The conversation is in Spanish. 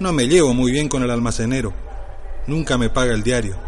No me llevo muy bien con el almacenero. Nunca me paga el diario.